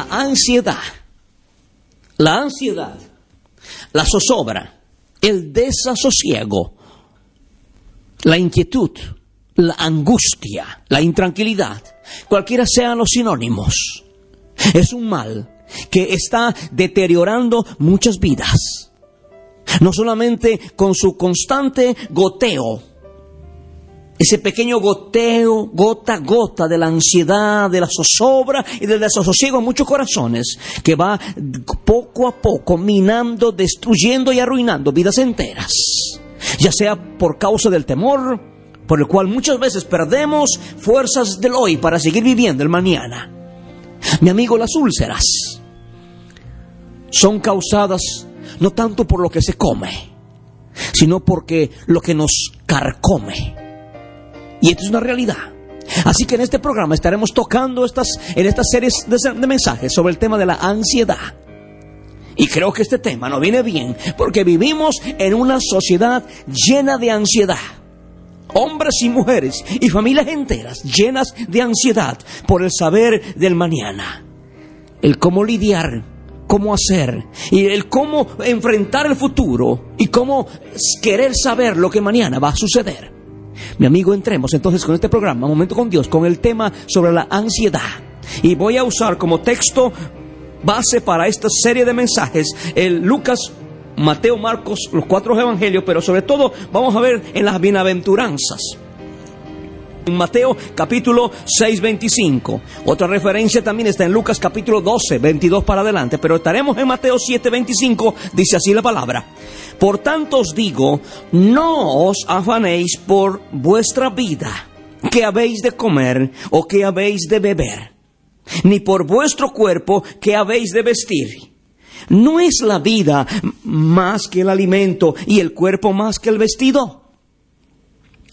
La ansiedad, la ansiedad, la zozobra, el desasosiego, la inquietud, la angustia, la intranquilidad, cualquiera sean los sinónimos, es un mal que está deteriorando muchas vidas. No solamente con su constante goteo, ese pequeño goteo, gota a gota de la ansiedad, de la zozobra y del desasosiego en muchos corazones, que va poco a poco minando, destruyendo y arruinando vidas enteras. Ya sea por causa del temor, por el cual muchas veces perdemos fuerzas del hoy para seguir viviendo el mañana. Mi amigo, las úlceras son causadas no tanto por lo que se come, sino porque lo que nos carcome. Y esto es una realidad. Así que en este programa estaremos tocando estas, en estas series de, de, mensajes sobre el tema de la ansiedad. Y creo que este tema nos viene bien porque vivimos en una sociedad llena de ansiedad. Hombres y mujeres y familias enteras llenas de ansiedad por el saber del mañana. El cómo lidiar, cómo hacer y el cómo enfrentar el futuro y cómo querer saber lo que mañana va a suceder. Mi amigo, entremos entonces con este programa, Momento con Dios, con el tema sobre la ansiedad. Y voy a usar como texto base para esta serie de mensajes el Lucas, Mateo, Marcos, los cuatro evangelios, pero sobre todo vamos a ver en las bienaventuranzas. En Mateo capítulo 6, 25. Otra referencia también está en Lucas capítulo 12, 22 para adelante, pero estaremos en Mateo 7, 25, dice así la palabra. Por tanto os digo, no os afanéis por vuestra vida, que habéis de comer o que habéis de beber, ni por vuestro cuerpo que habéis de vestir. ¿No es la vida más que el alimento y el cuerpo más que el vestido?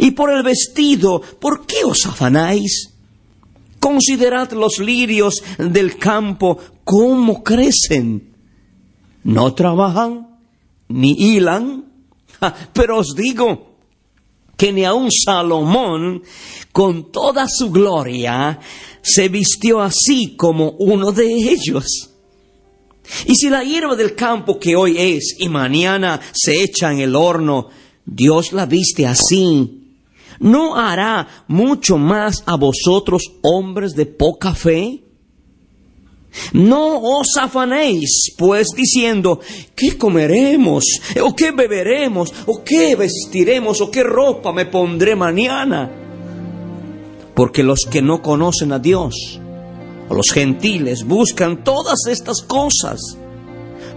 Y por el vestido, ¿por qué os afanáis? Considerad los lirios del campo, cómo crecen. No trabajan, ni hilan, pero os digo que ni aun Salomón, con toda su gloria, se vistió así como uno de ellos. Y si la hierba del campo que hoy es y mañana se echa en el horno, Dios la viste así, ¿no hará mucho más a vosotros hombres de poca fe? No os afanéis, pues, diciendo, ¿qué comeremos? ¿O qué beberemos? ¿O qué vestiremos? ¿O qué ropa me pondré mañana? Porque los que no conocen a Dios, o los gentiles, buscan todas estas cosas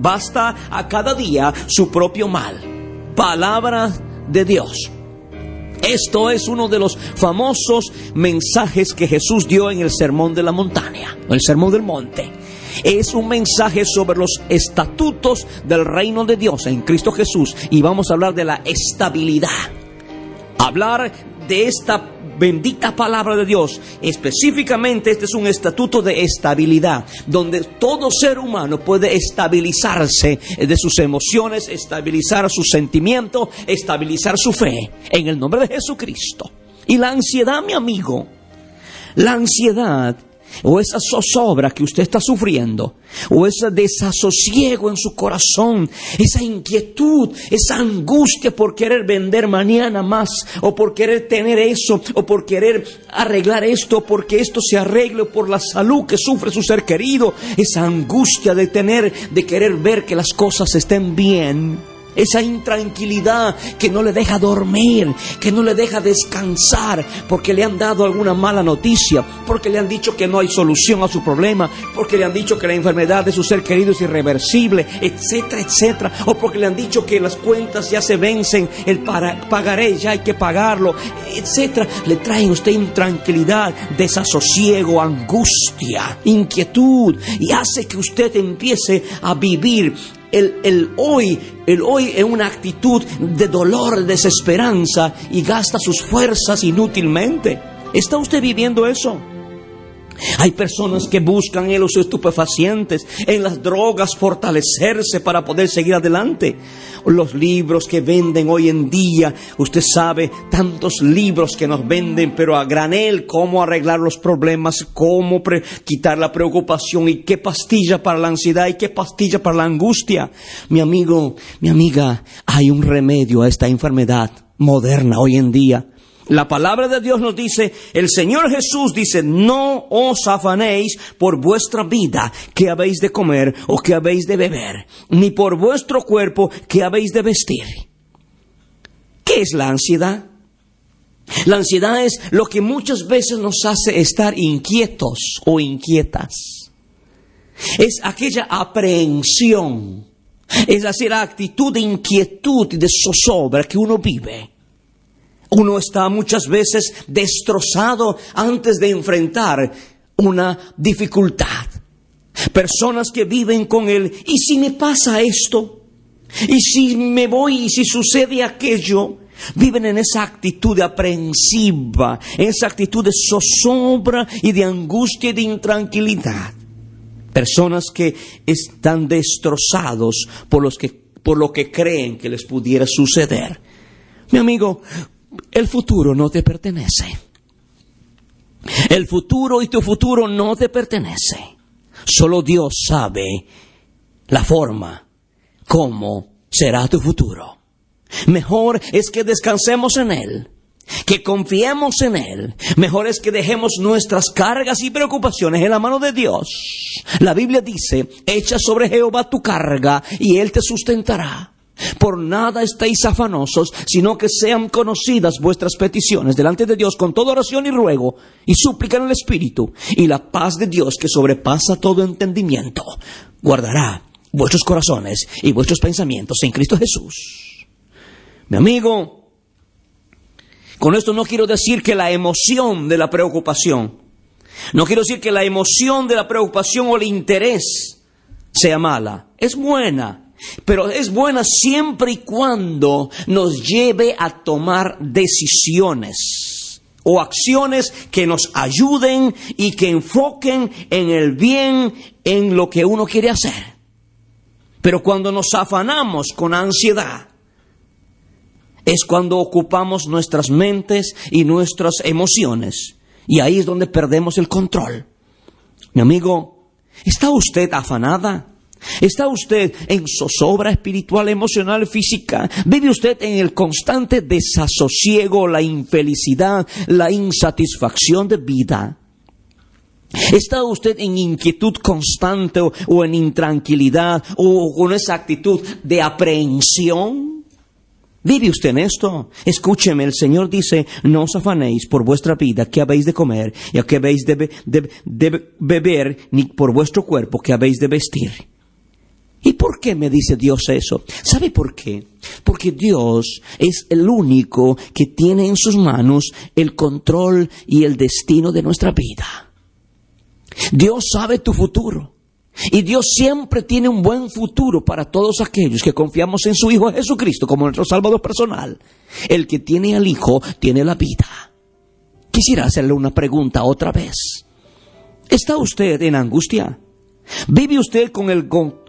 Basta a cada día su propio mal. Palabra de Dios. Esto es uno de los famosos mensajes que Jesús dio en el Sermón de la Montaña, el Sermón del Monte. Es un mensaje sobre los estatutos del reino de Dios en Cristo Jesús y vamos a hablar de la estabilidad. Hablar de esta bendita palabra de Dios. Específicamente este es un estatuto de estabilidad, donde todo ser humano puede estabilizarse de sus emociones, estabilizar sus sentimientos, estabilizar su fe, en el nombre de Jesucristo. Y la ansiedad, mi amigo, la ansiedad o esa zozobra que usted está sufriendo, o ese desasosiego en su corazón, esa inquietud, esa angustia por querer vender mañana más, o por querer tener eso, o por querer arreglar esto, porque esto se arregle, por la salud que sufre su ser querido, esa angustia de tener, de querer ver que las cosas estén bien esa intranquilidad que no le deja dormir, que no le deja descansar, porque le han dado alguna mala noticia, porque le han dicho que no hay solución a su problema, porque le han dicho que la enfermedad de su ser querido es irreversible, etcétera, etcétera, o porque le han dicho que las cuentas ya se vencen, el pagaré ya hay que pagarlo, etcétera. Le traen a usted intranquilidad, desasosiego, angustia, inquietud y hace que usted empiece a vivir el, hoy, el hoy es una actitud de dolor, desesperanza y gasta sus fuerzas inútilmente. ¿Está usted viviendo eso? Hay personas que buscan en los estupefacientes, en las drogas, fortalecerse para poder seguir adelante. Los libros que venden hoy en día, usted sabe, tantos libros que nos venden, pero a granel, cómo arreglar los problemas, cómo quitar la preocupación y qué pastilla para la ansiedad y qué pastilla para la angustia. Mi amigo, mi amiga, hay un remedio a esta enfermedad moderna hoy en día. La palabra de Dios nos dice, el Señor Jesús dice, no os afanéis por vuestra vida que habéis de comer o que habéis de beber, ni por vuestro cuerpo que habéis de vestir. ¿Qué es la ansiedad? La ansiedad es lo que muchas veces nos hace estar inquietos o inquietas. Es aquella aprehensión, es decir, la actitud de inquietud y de zozobra que uno vive uno está muchas veces destrozado antes de enfrentar una dificultad. Personas que viven con él, ¿y si me pasa esto? ¿Y si me voy y si sucede aquello? Viven en esa actitud de aprensiva, en esa actitud de zozobra y de angustia y de intranquilidad. Personas que están destrozados por, los que, por lo que creen que les pudiera suceder. Mi amigo, el futuro no te pertenece. El futuro y tu futuro no te pertenece. Solo Dios sabe la forma, cómo será tu futuro. Mejor es que descansemos en Él, que confiemos en Él. Mejor es que dejemos nuestras cargas y preocupaciones en la mano de Dios. La Biblia dice, echa sobre Jehová tu carga y Él te sustentará. Por nada estéis afanosos, sino que sean conocidas vuestras peticiones delante de Dios con toda oración y ruego y súplica en el Espíritu. Y la paz de Dios que sobrepasa todo entendimiento guardará vuestros corazones y vuestros pensamientos en Cristo Jesús. Mi amigo, con esto no quiero decir que la emoción de la preocupación, no quiero decir que la emoción de la preocupación o el interés sea mala. Es buena pero es buena siempre y cuando nos lleve a tomar decisiones o acciones que nos ayuden y que enfoquen en el bien, en lo que uno quiere hacer. Pero cuando nos afanamos con ansiedad, es cuando ocupamos nuestras mentes y nuestras emociones. Y ahí es donde perdemos el control. Mi amigo, ¿está usted afanada? ¿Está usted en zozobra espiritual, emocional, física? ¿Vive usted en el constante desasosiego, la infelicidad, la insatisfacción de vida? ¿Está usted en inquietud constante o, en intranquilidad o con esa actitud de aprehensión? ¿Vive usted en esto? Escúcheme, el Señor dice, no os afanéis por vuestra vida, que habéis de comer, y a qué habéis de beber, ni por vuestro cuerpo, que habéis de vestir. ¿Y por qué me dice Dios eso? ¿Sabe por qué? Porque Dios es el único que tiene en sus manos el control y el destino de nuestra vida. Dios sabe tu futuro. Y Dios siempre tiene un buen futuro para todos aquellos que confiamos en su Hijo Jesucristo como nuestro Salvador personal. El que tiene al Hijo tiene la vida. quisiera hacerle una pregunta otra vez. ¿Está usted en angustia? ¿Vive usted con, el,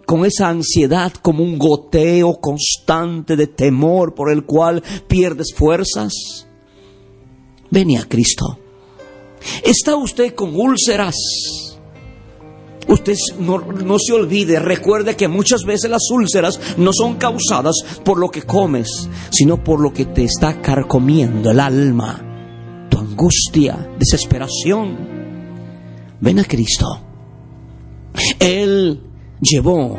con esa ansiedad como un goteo constante de temor por el cual pierdes fuerzas? Ven a Cristo. ¿Está usted con úlceras? Usted no, no, se olvide, recuerde que muchas veces las úlceras no son causadas por lo que comes, sino por lo que te está carcomiendo el alma, tu angustia, desesperación. Ven a Cristo. Él llevó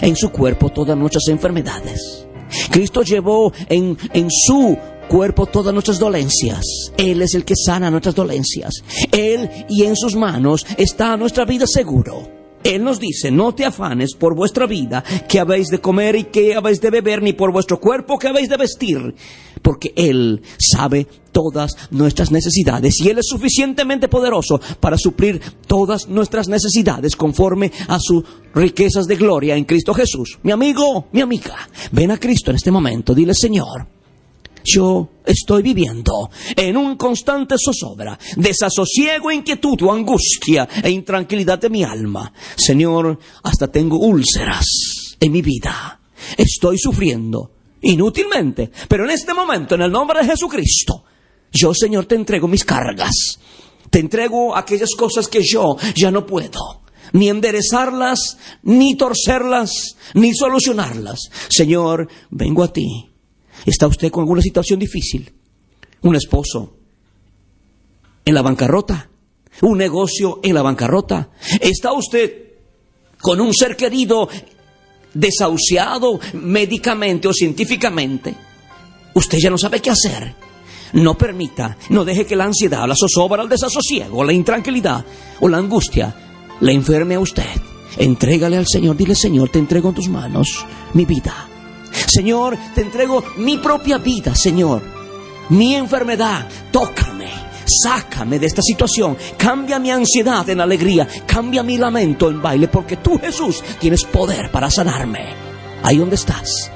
en su cuerpo todas nuestras enfermedades. Cristo llevó en, en su cuerpo todas nuestras dolencias. Él es el que sana nuestras dolencias. Él y en sus manos está nuestra vida seguro. Él nos dice, no te afanes por vuestra vida, que habéis de comer y que habéis de beber, ni por vuestro cuerpo que habéis de vestir, porque Él sabe todas nuestras necesidades y Él es suficientemente poderoso para suplir todas nuestras necesidades conforme a sus riquezas de gloria en Cristo Jesús. Mi amigo, mi amiga, ven a Cristo en este momento, dile Señor, yo estoy viviendo en un constante zozobra, desasosiego, inquietud o angustia e intranquilidad de mi alma. Señor, hasta tengo úlceras en mi vida. Estoy sufriendo inútilmente, pero en este momento, en el nombre de Jesucristo, yo, Señor, te entrego mis cargas. Te entrego aquellas cosas que yo ya no puedo ni enderezarlas, ni torcerlas, ni solucionarlas. Señor, vengo a ti ¿Está usted con alguna situación difícil? Un esposo en la bancarrota, un negocio en la bancarrota. ¿Está usted con un ser querido desahuciado médicamente o científicamente? Usted ya no sabe qué hacer. No permita, no deje que la ansiedad, la zozobra, el desasosiego, la intranquilidad o la angustia le enferme a usted. Entrégale al Señor, dile Señor, te entrego en tus manos mi vida Señor, te entrego mi propia vida, Señor. Mi enfermedad, tócame, sácame de esta situación, cambia mi ansiedad en alegría, cambia mi lamento en baile, porque tú, Jesús, tienes poder para sanarme. Ahí donde estás,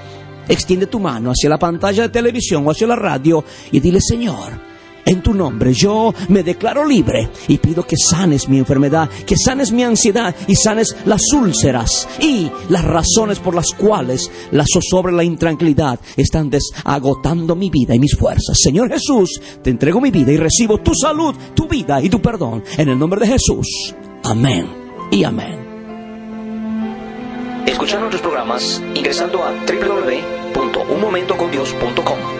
extiende tu mano hacia la pantalla de televisión o hacia la radio y dile, Señor, en tu nombre yo me declaro libre y pido que sanes mi enfermedad, que sanes mi ansiedad y sanes las úlceras y las razones por las cuales la zozobra la intranquilidad están desagotando mi vida y mis fuerzas. Señor Jesús, te entrego mi vida y recibo tu salud, tu vida y tu perdón. En el nombre de Jesús. Amén y amén. Escuchar nuestros programas ingresando a www.unmomentocondios.com.